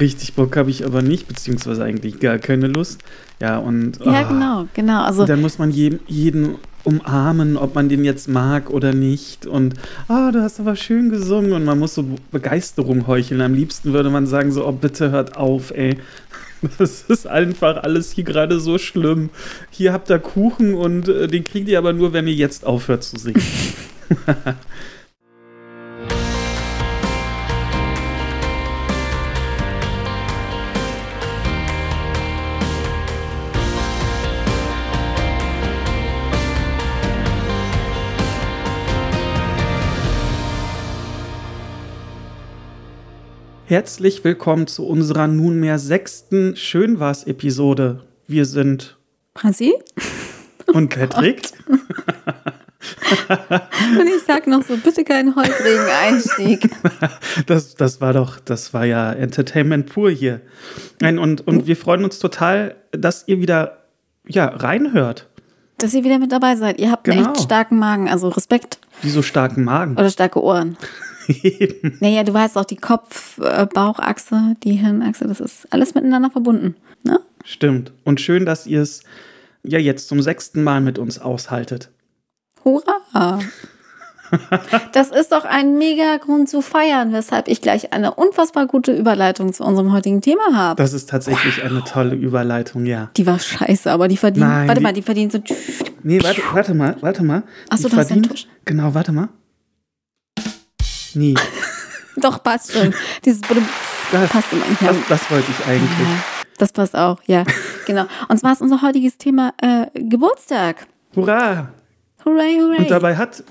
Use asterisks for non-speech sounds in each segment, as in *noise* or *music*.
Richtig Bock habe ich aber nicht, beziehungsweise eigentlich gar keine Lust. Ja, und. Ja, oh, genau, genau. Also, dann muss man jeden, jeden umarmen, ob man den jetzt mag oder nicht. Und, ah, oh, du hast aber schön gesungen. Und man muss so Begeisterung heucheln. Am liebsten würde man sagen, so, oh, bitte hört auf, ey. *laughs* Das ist einfach alles hier gerade so schlimm. Hier habt ihr Kuchen und äh, den kriegt ihr aber nur, wenn ihr jetzt aufhört zu singen. *laughs* Herzlich willkommen zu unserer nunmehr sechsten Schön war's Episode. Wir sind Prasi und Patrick. *laughs* und ich sag noch so, bitte keinen holprigen Einstieg. *laughs* Das, das war doch, das war ja Entertainment pur hier. Nein, und, und wir freuen uns total, dass ihr wieder ja, reinhört. Dass ihr wieder mit dabei seid. Ihr habt genau. einen echt starken Magen, also Respekt. Wieso starken Magen? Oder starke Ohren. Naja, du weißt auch, die Kopf-Bauchachse, die Hirnachse, das ist alles miteinander verbunden. Ne? Stimmt. Und schön, dass ihr es ja jetzt zum sechsten Mal mit uns aushaltet. Hurra! Das ist doch ein mega Grund zu feiern, weshalb ich gleich eine unfassbar gute Überleitung zu unserem heutigen Thema habe. Das ist tatsächlich wow. eine tolle Überleitung, ja. Die war scheiße, aber die verdienen. Nein, warte die, mal, die verdienen so. Nee, warte, warte mal, warte mal. Achso, du verdient, hast Genau, warte mal. Nie. *laughs* Doch, passt schon. Dieses das, passt immer. Ja. Das, das, wollte ich eigentlich. Ja, das passt auch, ja. *laughs* genau. Und zwar ist unser heutiges Thema äh, Geburtstag. Hurra! Hooray, hooray. Und dabei hat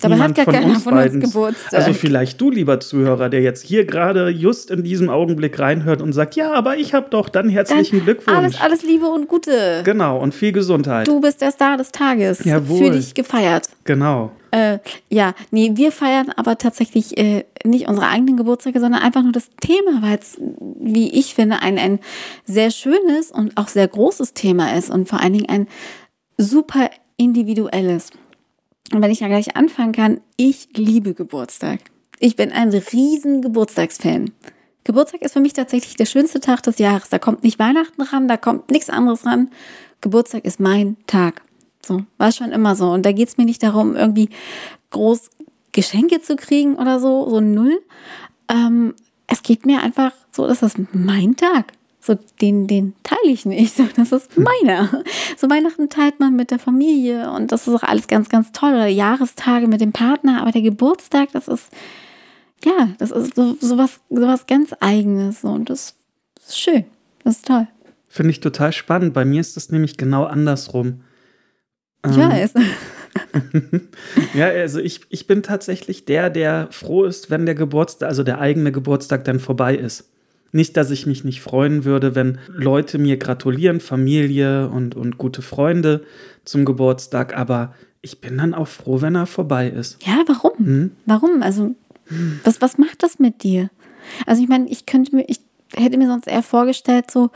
Dabei hat gar von keiner uns von uns Geburtstag. Also vielleicht du, lieber Zuhörer, der jetzt hier gerade just in diesem Augenblick reinhört und sagt, ja, aber ich habe doch, dann herzlichen dann Glückwunsch. Alles, alles Liebe und Gute. Genau, und viel Gesundheit. Du bist der Star des Tages. Jawohl. Für dich gefeiert. Genau. Äh, ja, nee, wir feiern aber tatsächlich äh, nicht unsere eigenen Geburtstage, sondern einfach nur das Thema, weil es, wie ich finde, ein, ein sehr schönes und auch sehr großes Thema ist und vor allen Dingen ein super individuelles. Und wenn ich ja gleich anfangen kann, ich liebe Geburtstag. Ich bin ein riesen Geburtstagsfan. Geburtstag ist für mich tatsächlich der schönste Tag des Jahres. Da kommt nicht Weihnachten ran, da kommt nichts anderes ran. Geburtstag ist mein Tag. So, war schon immer so. Und da geht es mir nicht darum, irgendwie groß Geschenke zu kriegen oder so, so null. Ähm, es geht mir einfach so, dass das mein Tag. So, den, den teile ich nicht. So, das ist meiner. So, Weihnachten teilt man mit der Familie und das ist auch alles ganz, ganz toll. Oder Jahrestage mit dem Partner, aber der Geburtstag, das ist, ja, das ist so, so, was, so was ganz Eigenes. So, und das ist schön. Das ist toll. Finde ich total spannend. Bei mir ist das nämlich genau andersrum. Ich ähm, weiß. *laughs* ja, also ich, ich bin tatsächlich der, der froh ist, wenn der Geburtstag, also der eigene Geburtstag dann vorbei ist. Nicht, dass ich mich nicht freuen würde, wenn Leute mir gratulieren, Familie und, und gute Freunde zum Geburtstag, aber ich bin dann auch froh, wenn er vorbei ist. Ja, warum? Hm? Warum? Also, was, was macht das mit dir? Also, ich meine, ich könnte mir, ich hätte mir sonst eher vorgestellt, so,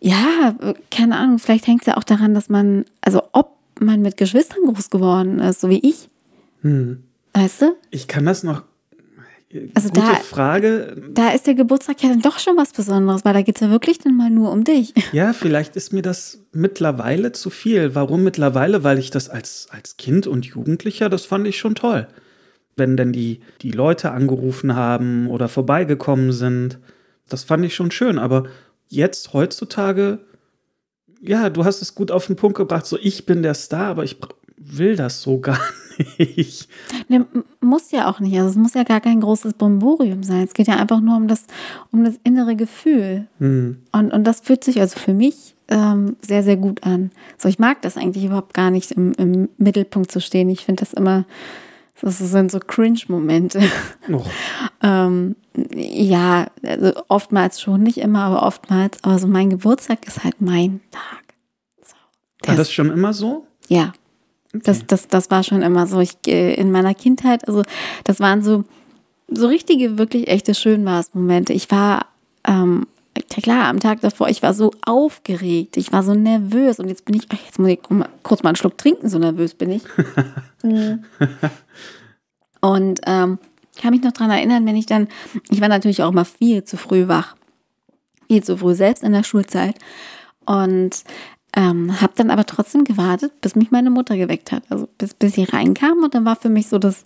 ja, keine Ahnung, vielleicht hängt es ja auch daran, dass man, also ob man mit Geschwistern groß geworden ist, so wie ich. Hm. Weißt du? Ich kann das noch also Gute da, Frage. Da ist der Geburtstag ja dann doch schon was Besonderes, weil da geht es ja wirklich dann mal nur um dich. *laughs* Ja, vielleicht ist mir das mittlerweile zu viel. Warum mittlerweile? Weil ich das als, als Kind und Jugendlicher, das fand ich schon toll. Wenn denn die, die Leute angerufen haben oder vorbeigekommen sind, das fand ich schon schön. Aber jetzt, heutzutage, ja, du hast es gut auf den Punkt gebracht. So, ich bin der Star, aber ich will das so *laughs* gar nicht. Ne, muss ja auch nicht. Also es muss ja gar kein großes Bomborium sein. Es geht ja einfach nur um das, um das innere Gefühl. Mhm. Und, und das fühlt sich also für mich ähm, sehr, sehr gut an. So, ich mag das eigentlich überhaupt gar nicht, im, im Mittelpunkt zu stehen. Ich finde das immer, das sind so Cringe-Momente. Oh. *laughs* ähm, ja, also oftmals schon, nicht immer, aber oftmals. Aber so mein Geburtstag ist halt mein Tag. So, War das schon immer so? Ja, Okay. Das, das, das war schon immer so. Ich, äh, in meiner Kindheit, also das waren so, so richtige, wirklich echte Schönmaß-Momente. Ich war, ähm, klar, am Tag davor, ich war so aufgeregt, ich war so nervös und jetzt bin ich, ach, jetzt muss ich kurz mal einen Schluck trinken, so nervös bin ich. *laughs* Mhm. und ähm, kann mich noch dran erinnern, wenn ich dann, ich war natürlich auch immer viel zu früh wach. Viel zu früh, selbst in der Schulzeit. Und ähm, habe dann aber trotzdem gewartet, bis mich meine Mutter geweckt hat. Also bis, bis sie reinkam und dann war für mich so das,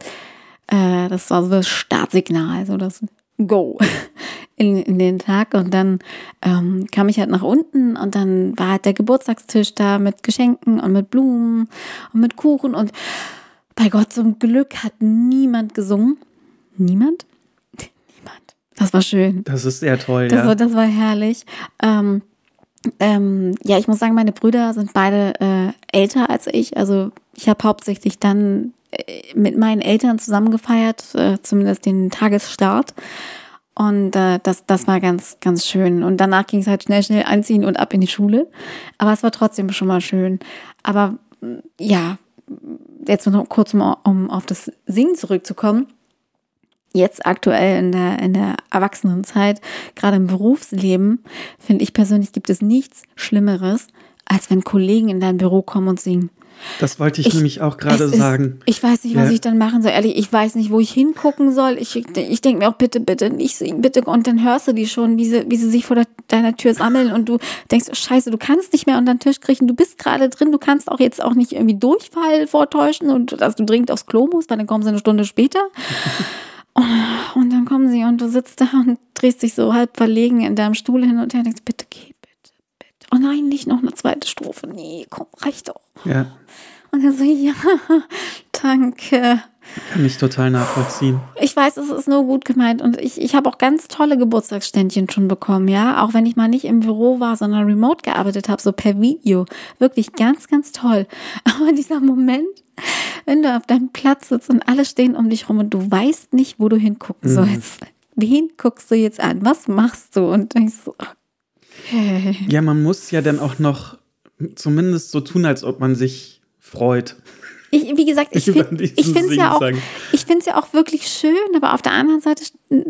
äh, das war so das Startsignal, so das Go *laughs* in, in den Tag. Und dann ähm, kam ich halt nach unten und dann war halt der Geburtstagstisch da mit Geschenken und mit Blumen und mit Kuchen. Und bei Gott zum Glück hat niemand gesungen. Niemand? *laughs* Niemand. Das war schön. Das ist sehr toll, Das, ja. war, das war herrlich. Ähm, ähm, ja, ich muss sagen, meine Brüder sind beide äh, älter als ich. Also ich habe hauptsächlich dann mit meinen Eltern zusammen gefeiert, äh, zumindest den Tagesstart. Und äh, das, das war ganz, ganz schön. Und danach ging es halt schnell, schnell anziehen und ab in die Schule. Aber es war trotzdem schon mal schön. Aber mm, ja, jetzt noch kurz, um, um auf das Singen zurückzukommen jetzt aktuell in der, in der Erwachsenenzeit, gerade im Berufsleben, finde ich persönlich, gibt es nichts Schlimmeres, als wenn Kollegen in dein Büro kommen und singen. Das wollte ich, Ich- nämlich auch gerade Es ist- sagen. Ich weiß nicht, was Ja. ich dann machen soll. Ehrlich, ich weiß nicht, wo ich hingucken soll. Ich, ich denke mir auch, bitte, bitte nicht singen, bitte. Und dann hörst du die schon, wie sie, wie sie sich vor der, deiner Tür sammeln und du denkst, oh, scheiße, du kannst nicht mehr unter den Tisch kriechen. Du bist gerade drin, du kannst auch jetzt auch nicht irgendwie Durchfall vortäuschen und dass du dringend aufs Klo musst, weil dann kommen sie eine Stunde später. *laughs* Und dann kommen sie und du sitzt da und drehst dich so halb verlegen in deinem Stuhl hin und her und denkst, bitte geh. Oh nein, nicht noch eine zweite Strophe. Nee, komm, reicht doch. Ja, Und er so, ja, *laughs* danke. kann ich total nachvollziehen. Ich weiß, es ist nur gut gemeint und ich, ich habe auch ganz tolle Geburtstagsständchen schon bekommen, ja. Auch wenn ich mal nicht im Büro war, sondern remote gearbeitet habe, so per Video. Wirklich ganz, ganz toll. *laughs* Aber dieser Moment, wenn du auf deinem Platz sitzt und alle stehen um dich rum und du weißt nicht, wo du hingucken sollst. Wen guckst du jetzt an? Was machst du? Und denkst so, okay. *laughs* Ja, man muss ja dann auch noch zumindest so tun, als ob man sich freut. Ich, wie gesagt, ich *laughs* finde es ja auch, ich ja auch wirklich schön, aber auf der anderen Seite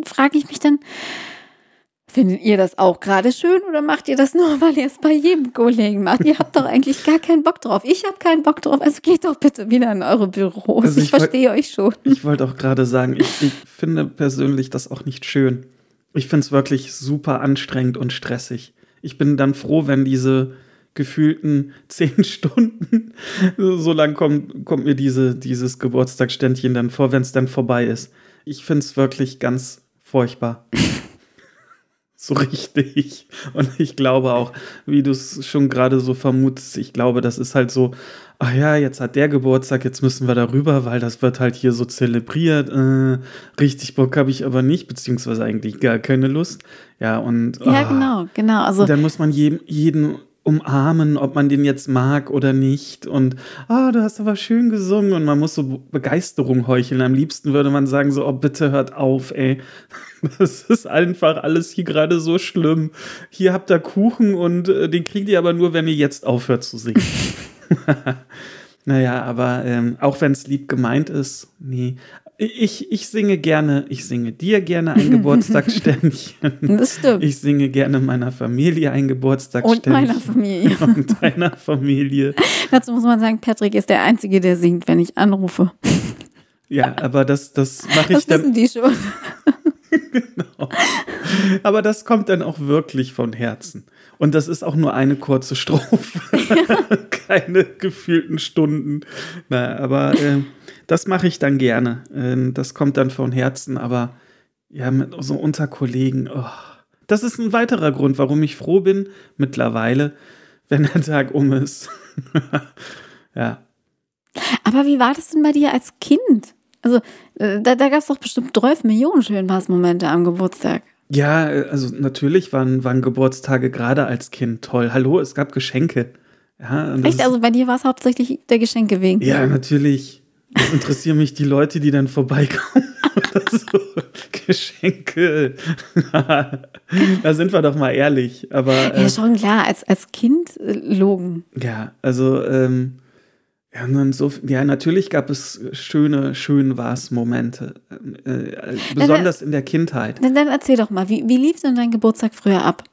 frage ich mich dann, findet ihr das auch gerade schön oder macht ihr das nur, *laughs* weil ihr es bei jedem Kollegen macht? Ihr habt doch eigentlich gar keinen Bock drauf. Ich habe keinen Bock drauf, also geht doch bitte wieder in eure Büros. Also ich ich verstehe euch schon. Ich wollte auch gerade sagen, ich, ich finde persönlich das auch nicht schön. Ich finde es wirklich super anstrengend und stressig. Ich bin dann froh, wenn diese gefühlten *laughs* zehn Stunden, *laughs* so lang kommt, kommt mir diese, dieses Geburtstagsständchen dann vor, wenn es dann vorbei ist. Ich finde es wirklich ganz furchtbar. *laughs* so richtig. Und ich glaube auch, wie du es schon gerade so vermutest, ich glaube, das ist halt so, ach ja, jetzt hat der Geburtstag, jetzt müssen wir darüber, weil das wird halt hier so zelebriert. Äh, richtig Bock habe ich aber nicht, beziehungsweise eigentlich gar keine Lust. Ja, und Ja, ah, genau, genau. Also dann muss man jedem, jeden umarmen, ob man den jetzt mag oder nicht. Und, ah, du hast aber schön gesungen. Und man muss so Begeisterung heucheln. Am liebsten würde man sagen, so, oh, bitte hört auf, ey. *laughs* Das ist einfach alles hier gerade so schlimm. Hier habt ihr Kuchen und äh, den kriegt ihr aber nur, wenn ihr jetzt aufhört zu singen. *laughs* naja, aber ähm, auch wenn es lieb gemeint ist, nee. Ich, ich singe gerne, ich singe dir gerne ein Geburtstagsständchen. *laughs* das stimmt. Ich singe gerne meiner Familie ein Und Geburtstagsständchen. meiner Familie. Und deiner Familie. Dazu muss man sagen, Patrick ist der Einzige, der singt, wenn ich anrufe. Ja, aber das, das mache ich Das wissen dann. die schon. Aber das kommt dann auch wirklich von Herzen. Und das ist auch nur eine kurze Strophe. *laughs* Keine gefühlten Stunden. Na, aber äh, das mache ich dann gerne. Äh, das kommt dann von Herzen, aber ja, mit so unter Kollegen. Oh. Das ist ein weiterer Grund, warum ich froh bin mittlerweile, wenn der Tag um ist. *laughs* ja. Aber wie war das denn bei dir als Kind? Also, äh, da, da gab es doch bestimmt 12 Millionen Schönpass-Momente am Geburtstag. Ja, also natürlich waren, waren Geburtstage gerade als Kind toll. Hallo, es gab Geschenke. Ja, das Echt? Also bei dir war es hauptsächlich der Geschenke wegen. ja natürlich. Es interessieren mich die Leute, die dann vorbeikommen. *laughs* So. Geschenke. da sind wir doch mal ehrlich. Aber äh, Ja, schon klar, als, als Kind äh, logen. ja, also ähm, ja, nun so, ja, natürlich gab es schöne, schön war's Momente. Äh, äh, besonders in der Kindheit. Dann, dann erzähl doch mal, wie, wie lief denn dein Geburtstag früher ab?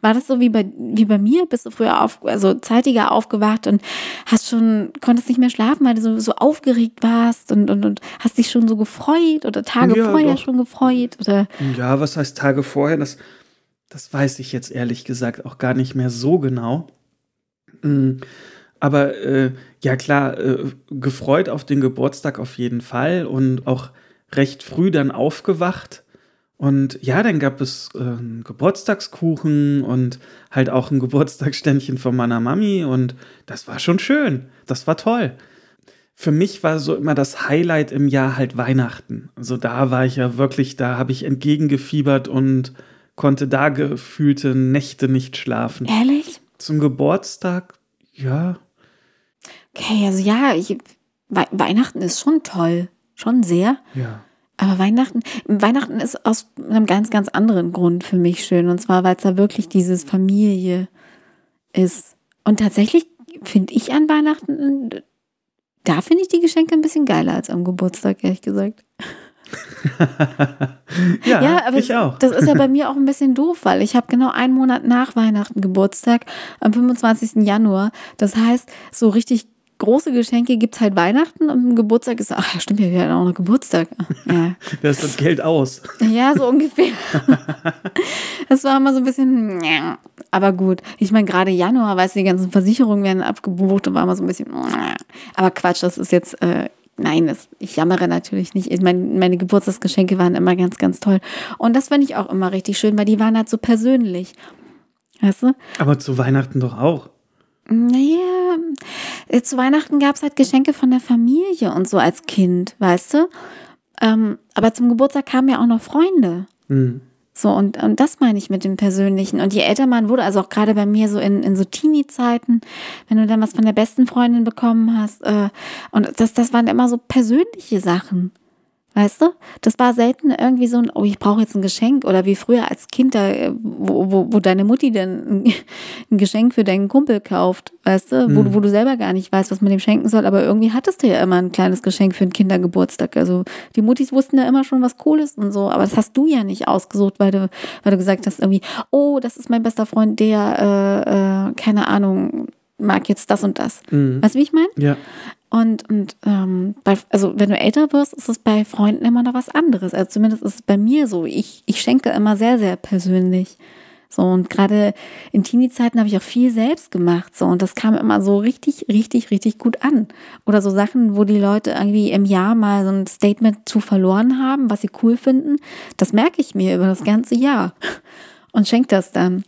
War das so wie bei, wie bei mir? Bist du früher auf, also zeitiger aufgewacht und hast schon, konntest nicht mehr schlafen, weil du so, so aufgeregt warst und, und, und hast dich schon so gefreut oder Tage ja, vorher doch. schon gefreut? Oder? Ja, was heißt Tage vorher? Das, das weiß ich jetzt ehrlich gesagt auch gar nicht mehr so genau. Mhm. Aber äh, ja klar, äh, gefreut auf den Geburtstag auf jeden Fall und auch recht früh dann aufgewacht. Und ja, dann gab es äh, einen Geburtstagskuchen und halt auch ein Geburtstagsständchen von meiner Mami und das war schon schön. Das war toll. Für mich war so immer das Highlight im Jahr halt Weihnachten. Also da war ich ja wirklich, da habe ich entgegengefiebert und konnte da gefühlte Nächte nicht schlafen. Ehrlich? Zum Geburtstag, ja. Okay, also ja, ich, We Weihnachten ist schon toll. Schon sehr. Ja. Aber Weihnachten, Weihnachten ist aus einem ganz, ganz anderen Grund für mich schön. Und zwar, weil es da wirklich dieses Familie ist. Und tatsächlich finde ich an Weihnachten, da finde ich die Geschenke ein bisschen geiler als am Geburtstag, ehrlich gesagt. *laughs* ja, ja, aber ich auch. das ist ja bei *laughs* mir auch ein bisschen doof, weil ich habe genau einen Monat nach Weihnachten Geburtstag, am 25. Januar. Das heißt, so richtig große Geschenke gibt es halt Weihnachten und Geburtstag ist, ach ja, stimmt ja, wir hatten auch noch Geburtstag. Ja. *laughs* da ist das Geld aus. Ja, so ungefähr. *laughs* das war immer so ein bisschen, *sniffs* aber gut. Ich meine, gerade Januar, weißt du, die ganzen Versicherungen werden abgebucht und war immer so ein bisschen, *sniffs* aber Quatsch, das ist jetzt, äh, nein, das, ich jammere natürlich nicht. Ich meine, meine Geburtstagsgeschenke waren immer ganz, ganz toll. Und das fand ich auch immer richtig schön, weil die waren halt so persönlich. Weißt du? Aber zu Weihnachten doch auch. Naja, äh, zu Weihnachten gab es halt Geschenke von der Familie und so als Kind, weißt du? Ähm, aber zum Geburtstag kamen ja auch noch Freunde. Mhm. So, und, und das meine ich mit dem Persönlichen. Und je älter man wurde, also auch gerade bei mir so in, in so Teenie-Zeiten, wenn du dann was von der besten Freundin bekommen hast, äh, und das, das waren immer so persönliche Sachen. Weißt du? Das war selten irgendwie so ein, oh, ich brauche jetzt ein Geschenk oder wie früher als Kind, da, äh, wo, wo, wo deine Mutti dann ein *laughs* Geschenk für deinen Kumpel kauft, weißt du? Mhm. Wo, wo du selber gar nicht weißt, was man dem schenken soll, aber irgendwie hattest du ja immer ein kleines Geschenk für einen Kindergeburtstag. Also die Muttis wussten ja immer schon, was cool ist und so, aber das hast du ja nicht ausgesucht, weil du, weil du gesagt hast irgendwie, oh, das ist mein bester Freund, der, äh, äh, keine Ahnung, mag jetzt das und das. Mhm. Weißt du, wie ich meine? Ja. Und, und ähm, bei, also wenn du älter wirst, ist es bei Freunden immer noch was anderes. Also zumindest ist es bei mir so. Ich, ich schenke immer sehr, sehr persönlich. So, und gerade in Teenie-Zeiten habe ich auch viel selbst gemacht. So, und das kam immer so richtig, richtig, richtig gut an. Oder so Sachen, wo die Leute irgendwie im Jahr mal so ein Statement zu verloren haben, was sie cool finden. Das merke ich mir über das ganze Jahr und schenke das dann.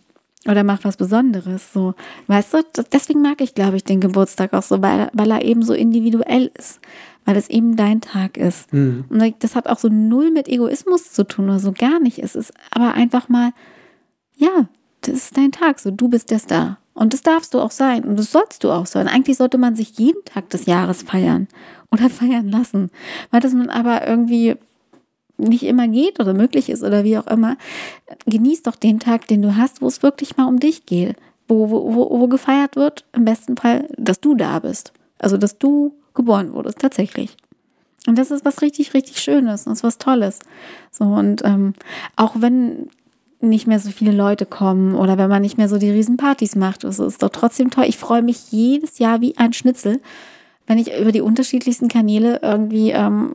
Oder mach was Besonderes. So, weißt du, deswegen mag ich, glaube ich, den Geburtstag auch so, weil, weil er eben so individuell ist. Weil es eben dein Tag ist. Mhm. Und das hat auch so null mit Egoismus zu tun oder so gar nicht. Es ist aber einfach mal, ja, das ist dein Tag. So, du bist der Star. Und das darfst du auch sein. Und das sollst du auch sein. Eigentlich sollte man sich jeden Tag des Jahres feiern oder *laughs* feiern lassen. Weil das man aber irgendwie nicht immer geht oder möglich ist oder wie auch immer, genieß doch den Tag, den du hast, wo es wirklich mal um dich geht. Wo, wo, wo gefeiert wird, im besten Fall, dass du da bist. Also, dass du geboren wurdest, tatsächlich. Und das ist was richtig, richtig Schönes und ist was Tolles. So, und ähm, auch wenn nicht mehr so viele Leute kommen oder wenn man nicht mehr so die Riesenpartys macht, das ist doch trotzdem toll. Ich freue mich jedes Jahr wie ein Schnitzel, wenn ich über die unterschiedlichsten Kanäle irgendwie ähm,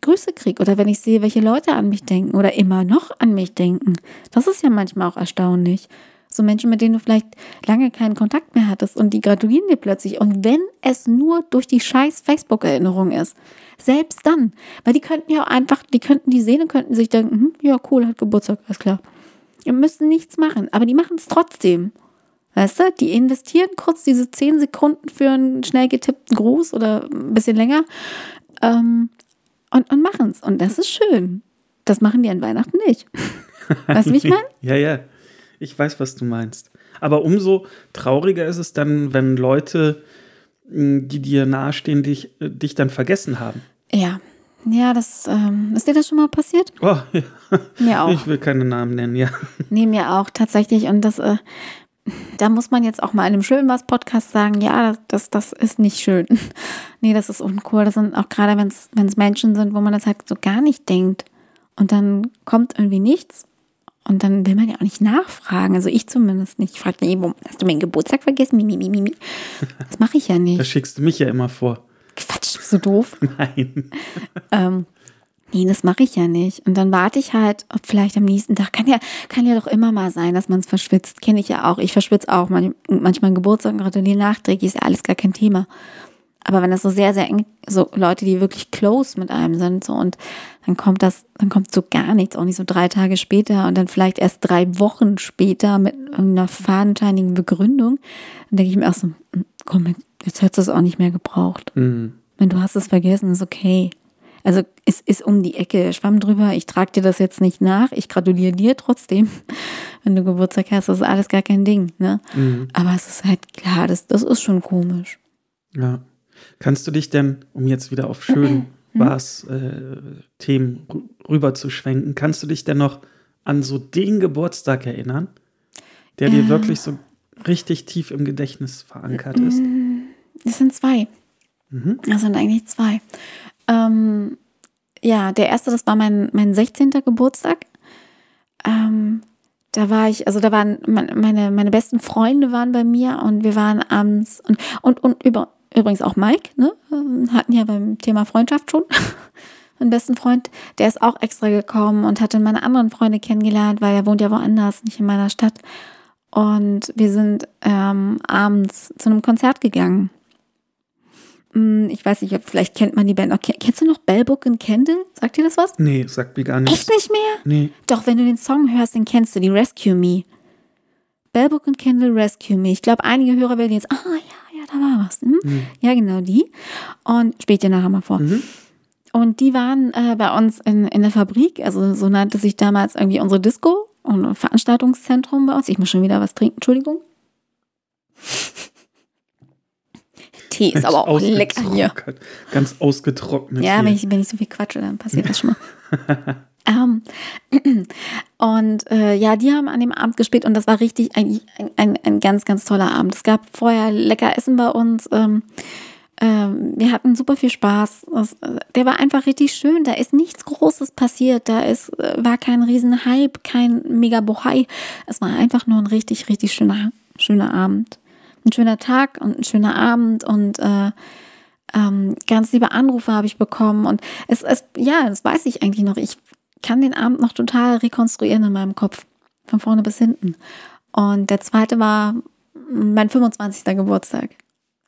Grüße kriege oder wenn ich sehe, welche Leute an mich denken oder immer noch an mich denken. Das ist ja manchmal auch erstaunlich. So Menschen, mit denen du vielleicht lange keinen Kontakt mehr hattest und die gratulieren dir plötzlich. Und wenn es nur durch die scheiß Facebook-Erinnerung ist, selbst dann, weil die könnten ja auch einfach, die könnten die sehen und könnten sich denken, hm, ja cool, hat Geburtstag, alles klar. Wir müssen nichts machen, aber die machen es trotzdem. Weißt du, die investieren kurz diese zehn Sekunden für einen schnell getippten Gruß oder ein bisschen länger ähm, und, und machen es. Und das ist schön. Das machen die an Weihnachten nicht. *laughs* Weißt du, wie ich meine? ja, ja. Ich weiß, was du meinst. Aber umso trauriger ist es dann, wenn Leute, hm, die dir nahestehen, dich, dich dann vergessen haben. Ja. Ja, das ähm, ist dir das schon mal passiert? Oh, *laughs* ja. Mir auch. Ich will keine Namen nennen, ja. Nee, mir auch, tatsächlich. Und das, äh, da muss man jetzt auch mal in einem Schön was Podcast sagen, ja, das, das ist nicht schön. *laughs* nee, das ist uncool. Das sind auch gerade, wenn es Menschen sind, wo man das halt so gar nicht denkt. Und dann kommt irgendwie nichts. Und dann will man ja auch nicht nachfragen. Also ich zumindest nicht. Ich frage eben, hast du meinen Geburtstag vergessen? Mimi, Mimi, Mimi. *laughs* Das mache ich ja nicht. Da schickst du mich ja immer vor. Quatsch, so doof. *laughs* Nein. ähm, nee, das mache ich ja nicht. Und dann warte ich halt, ob vielleicht am nächsten Tag, kann ja, kann ja doch immer mal sein, dass man es verschwitzt. Kenne ich ja auch. Ich verschwitze auch manchmal Geburtstag, gratuliere nachträglich, ist ja alles gar kein Thema. Aber wenn das so sehr, sehr eng, so Leute, die wirklich close mit einem sind, so und dann kommt das, dann kommt so gar nichts, auch nicht so drei Tage später und dann vielleicht erst drei Wochen später mit irgendeiner fadenscheinigen Begründung, dann denke ich mir auch so, hm, komm, jetzt hättest du es auch nicht mehr gebraucht. Mhm. Wenn du hast es vergessen, ist okay. Also es ist um die Ecke, schwamm drüber, ich trage dir das jetzt nicht nach, ich gratuliere dir trotzdem, *laughs* wenn du Geburtstag hast, das ist alles gar kein Ding, ne? Mhm. Aber es ist halt klar, das, das ist schon komisch. Ja. Kannst du dich denn, um jetzt wieder auf schön mhm. was äh, Themen rüber zu schwenken, kannst du dich denn noch an so den Geburtstag erinnern, der dir wirklich so richtig tief im Gedächtnis verankert ist? Das sind zwei. Mhm. Das sind eigentlich zwei. Ähm, ja, der erste, das war mein, mein 16. Geburtstag. Ähm, da war ich, also da waren meine, meine besten Freunde waren bei mir und wir waren abends und, und, und über, übrigens auch Mike, ne? Hatten ja beim Thema Freundschaft schon. *laughs* Mein besten Freund, der ist auch extra gekommen und hat dann meine anderen Freunde kennengelernt, weil er wohnt ja woanders, nicht in meiner Stadt. Und wir sind ähm, abends zu einem Konzert gegangen. Hm, ich weiß nicht, vielleicht kennt man die Band. Okay, kennst du noch Bellbook and Candle? Sagt dir das was? Nee, sagt mir gar nicht. Echt nicht mehr? Nee. Doch, wenn du den Song hörst, den kennst du, die Rescue Me. Bellbook and Candle Rescue Me. Ich glaube, einige Hörer werden jetzt, ah ja, ja, da war was. Hm? Mhm. Ja, genau, die. Und spielt dir nachher mal vor. Mhm. Und die waren äh, bei uns in, in der Fabrik, also so nannte sich damals irgendwie unsere Disco und Veranstaltungszentrum bei uns. Ich muss schon wieder was trinken, Entschuldigung. Tee ist aber auch lecker hier. Ganz ausgetrocknet. Ja, wenn ich, wenn ich so viel quatsche, dann passiert das schon mal. um, *laughs* ähm, *clears throat* und äh, ja, die haben an dem Abend gespielt und das war richtig ein, ein, ein, ganz, ganz toller Abend. Es gab vorher lecker Essen bei uns. Ähm, ähm, wir hatten super viel Spaß. Das, der war einfach richtig schön. Da ist nichts Großes passiert. Da ist, äh, war kein riesen Hype, kein mega Bohai. Es war einfach nur ein richtig, richtig schöner, schöner Abend ein schöner Tag und ein schöner Abend und äh, ähm, ganz liebe Anrufe habe ich bekommen und es, es, ja, das weiß ich eigentlich noch. Ich kann den Abend noch total rekonstruieren in meinem Kopf, von vorne bis hinten. Und der zweite war mein 25. Geburtstag.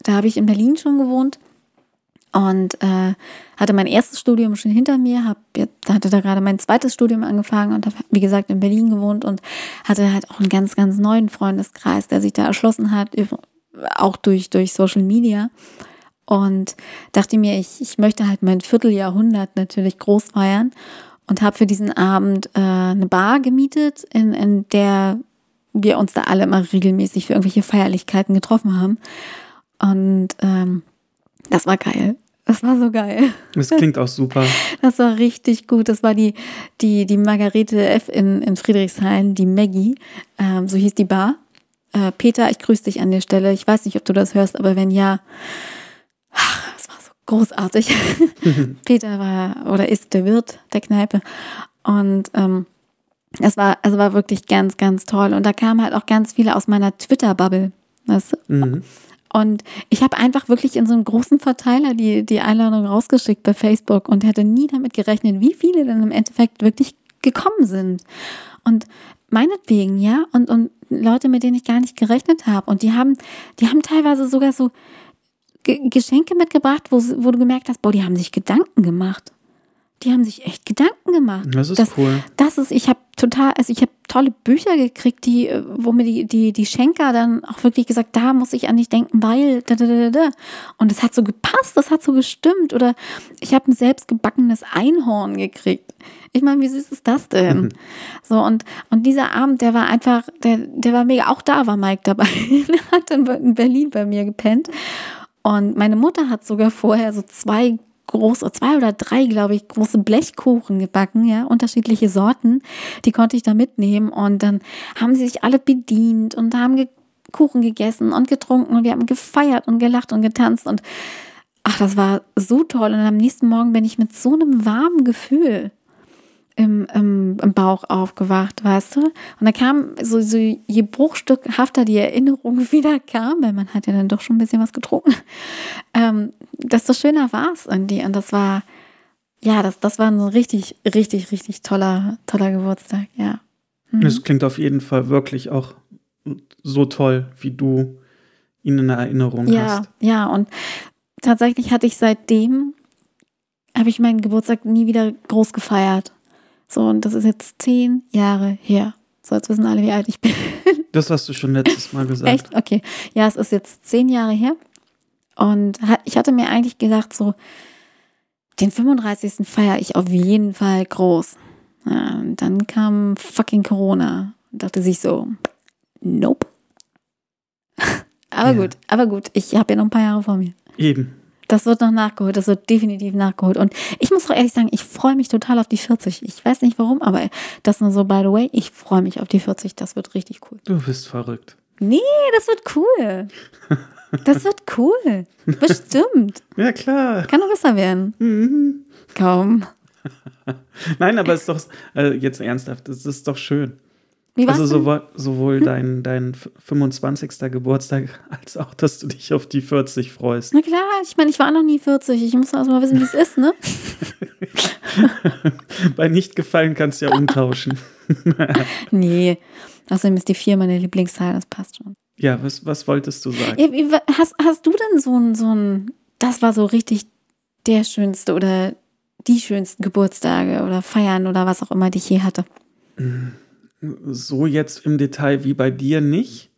Da habe ich in Berlin schon gewohnt und äh, hatte mein erstes Studium schon hinter mir, hab, hatte da gerade mein zweites Studium angefangen und habe, wie gesagt, in Berlin gewohnt und hatte halt auch einen ganz, ganz neuen Freundeskreis, der sich da erschlossen hat, auch durch, durch Social Media. Und dachte mir, ich, ich möchte halt mein Vierteljahrhundert natürlich groß feiern und habe für diesen Abend äh, eine Bar gemietet, in, in der wir uns da alle immer regelmäßig für irgendwelche Feierlichkeiten getroffen haben. Und ähm, das war geil. Das war so geil. Das klingt auch super. Das war richtig gut. Das war die, die, die Margarete F. in, in Friedrichshain, die Maggie. Ähm, so hieß die Bar. Äh, Peter, ich grüße dich an der Stelle. Ich weiß nicht, ob du das hörst, aber wenn ja, es war so großartig. *laughs* Peter war oder ist der Wirt der Kneipe. Und ähm, es war, also war wirklich ganz, ganz toll. Und da kamen halt auch ganz viele aus meiner Twitter-Bubble. Weißt du? Mhm. Und ich habe einfach wirklich in so einem großen Verteiler die, die Einladung rausgeschickt bei Facebook und hätte nie damit gerechnet, wie viele dann im Endeffekt wirklich gekommen sind. Und meinetwegen, ja, und, und Leute, mit denen ich gar nicht gerechnet habe. Und die haben, die haben teilweise sogar so Geschenke mitgebracht, wo, wo du gemerkt hast, boah, die haben sich Gedanken gemacht die haben sich echt Gedanken gemacht. Das ist das, cool. Das ist, ich habe total, also ich habe tolle Bücher gekriegt, die, äh, wo mir die, die, die Schenker dann auch wirklich gesagt, da muss ich an dich denken, weil, da, da, da, da. Und es hat so gepasst, das hat so gestimmt. Oder ich habe ein selbstgebackenes Einhorn gekriegt. Ich meine, wie süß ist das denn? Mhm. So, und, und dieser Abend, der war einfach, der, der war mega, auch da war Mike dabei. *laughs* der hat in Berlin bei mir gepennt. Und meine Mutter hat sogar vorher so zwei große, zwei oder drei, glaube ich, große Blechkuchen gebacken, ja, unterschiedliche Sorten. Die konnte ich da mitnehmen und dann haben sie sich alle bedient und haben ge Kuchen gegessen und getrunken und wir haben gefeiert und gelacht und getanzt und ach, das war so toll. Und am nächsten Morgen bin ich mit so einem warmen Gefühl im, im, im Bauch aufgewacht, weißt du? Und da kam so, so je bruchstückhafter die Erinnerung *laughs* wieder kam, weil man hat ja dann doch schon ein bisschen was getrunken, *laughs* ähm, desto schöner war es irgendwie. Und das war, ja, das, das war ein richtig, richtig, richtig toller, toller Geburtstag, ja. Mhm. Es klingt auf jeden Fall wirklich auch so toll, wie du ihn in Erinnerung ja, hast. Ja, und tatsächlich hatte ich seitdem, habe ich meinen Geburtstag nie wieder groß gefeiert. So, und das ist jetzt zehn Jahre her. So, jetzt wissen alle, wie alt ich bin. *laughs* Das hast du schon letztes Mal gesagt. Echt? Okay. Ja, es ist jetzt zehn Jahre her. Und ich hatte mir eigentlich gedacht, so, den 35. feiere ich auf jeden Fall groß. Ja, und dann kam fucking Corona. Und dachte sich so, nope. *laughs* aber ja. gut, aber gut, ich habe ja noch ein paar Jahre vor mir. Eben. Das wird noch nachgeholt, das wird definitiv nachgeholt. Und ich muss auch ehrlich sagen, ich freue mich total auf die 40. Ich weiß nicht warum, aber das nur so, by the way, ich freue mich auf die 40. Das wird richtig cool. Du bist verrückt. Nee, das wird cool. Das wird cool. Bestimmt. ja, klar. Kann doch besser werden. Mhm. Kaum. *laughs* Nein, aber es ist doch, äh, jetzt ernsthaft, es ist doch schön. Also sowohl, sowohl hm? dein, dein 25. Geburtstag *laughs* als auch, dass du dich auf die 40 freust. Na klar, ich meine, ich war noch nie 40. Ich muss also mal wissen, wie es ist, ne? *laughs* Bei nicht gefallen kannst du ja umtauschen. *laughs* nee, außerdem ist die 4 meine Lieblingszahl, das passt schon. Ja, was, was wolltest du sagen? Hast, hast du denn so ein, so ein, das war so richtig der schönste oder die schönsten Geburtstage oder Feiern oder was auch immer, die ich je hatte? So jetzt im Detail wie bei dir nicht.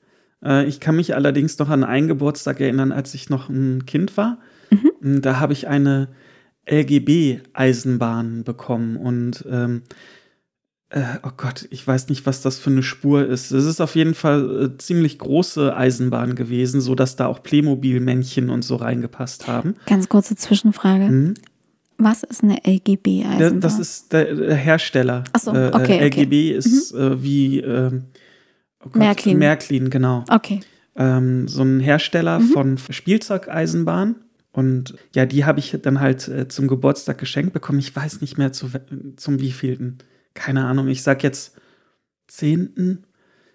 Äh, ich kann mich allerdings noch an einen Geburtstag erinnern, als ich noch ein Kind war. Mhm. Da habe ich eine LGB-Eisenbahn bekommen und ähm, äh, oh Gott, ich weiß nicht, was das für eine Spur ist. Es ist auf jeden Fall äh, ziemlich große Eisenbahn gewesen, sodass da auch Playmobil-Männchen und so reingepasst haben. Ganz kurze Zwischenfrage. Mhm. Was ist eine LGB-Eisenbahn? Das ist der, Hersteller. Achso, äh, okay. Äh, LGB ist mhm. äh, wie äh, oh Märklin. Märklin, genau. Okay. Ähm, so ein Hersteller mhm. von Spielzeugeisenbahn. Und ja, die habe ich dann halt äh, zum Geburtstag geschenkt bekommen. Ich weiß nicht mehr zu, zum wievielten. Keine Ahnung. Ich sag jetzt zehnten.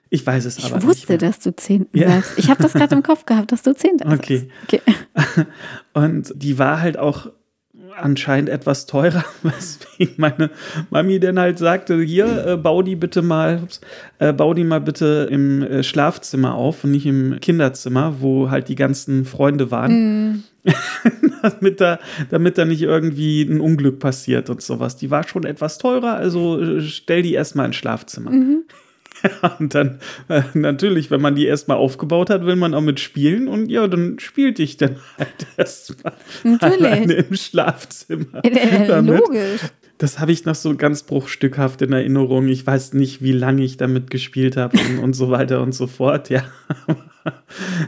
Ich weiß es ich aber nicht. Ich wusste, dass du zehnten ja. sagst. Ich habe das gerade im *laughs* Kopf gehabt, dass du zehnten okay. sagst. Okay. *laughs* Und die war halt auch anscheinend etwas teurer, *laughs* weswegen meine Mami dann halt sagte, hier, äh, bau die bitte mal, ups, äh, bau die mal bitte im äh, Schlafzimmer auf und nicht im Kinderzimmer, wo halt die ganzen Freunde waren. Mm. *laughs* damit, da, damit da nicht irgendwie ein Unglück passiert und sowas. Die war schon etwas teurer, also äh, stell die erstmal ins Schlafzimmer. Mhm. Ja, *laughs* und dann äh, natürlich, wenn man die erstmal aufgebaut hat, will man auch mit spielen und ja, dann spielte ich dann *laughs* halt erstmal alleine im Schlafzimmer. *laughs* Ja, logisch. Das habe ich noch so ganz bruchstückhaft in Erinnerung. Ich weiß nicht, wie lange ich damit gespielt habe und, und so weiter und so fort. Ja,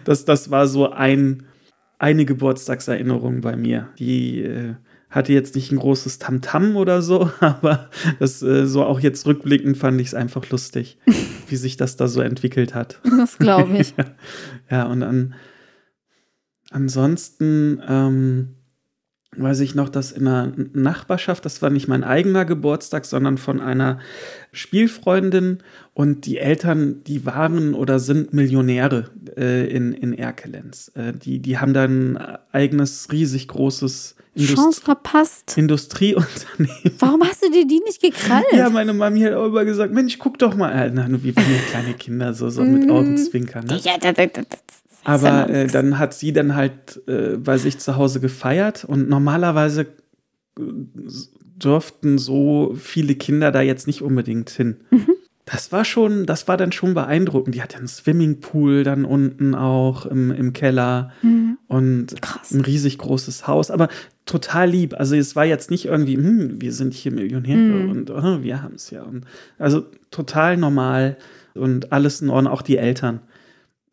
das, das war so ein, eine Geburtstagserinnerung bei mir, die äh, hatte jetzt nicht ein großes Tamtam -Tam oder so, *laughs* aber das äh, so auch jetzt rückblickend fand ich es einfach lustig, *laughs* wie sich das da so entwickelt hat. Das glaube ich. *laughs* ja. ja, und an, ansonsten ähm, weiß ich noch, dass in der Nachbarschaft, das war nicht mein eigener Geburtstag, sondern von einer Spielfreundin und die Eltern, die waren oder sind Millionäre äh, in, in Erkelenz. Äh, die, die haben da ein eigenes, riesig großes Indust Chance verpasst. Industrieunternehmen. *laughs* Warum hast du dir die nicht gekrallt? Ja, meine Mami hat auch immer gesagt, Mensch, guck doch mal. Äh, na, wie waren ja kleine Kinder, so, so mit mm. Augenzwinkern. Ne? Ja, das, das, das, Aber äh, dann hat sie dann halt äh, bei sich zu Hause gefeiert und normalerweise äh, durften so viele Kinder da jetzt nicht unbedingt hin. Mhm das war schon, das war dann schon beeindruckend. Die hat ja einen Swimmingpool dann unten auch im, im Keller mhm. und Krass. ein riesig großes Haus, aber total lieb. Also es war jetzt nicht irgendwie, hm, wir sind hier Millionäre mhm. und oh, wir haben es ja. Und, also total normal und alles in Ordnung, auch die Eltern.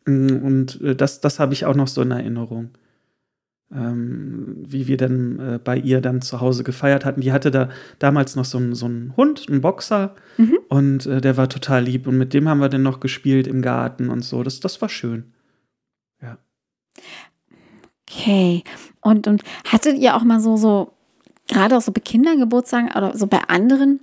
Mm, und äh, das, das habe ich auch noch so in Erinnerung ähm, wie wir dann äh, bei ihr dann zu Hause gefeiert hatten. Die hatte da damals noch so, einen, so einen Hund, einen Boxer, mhm. und äh, der war total lieb. Und mit dem haben wir dann noch gespielt im Garten und so. Das, das war schön. Ja. Okay. Und, und hattet ihr auch mal so, so, gerade auch so bei Kindergeburtstagen oder so bei anderen,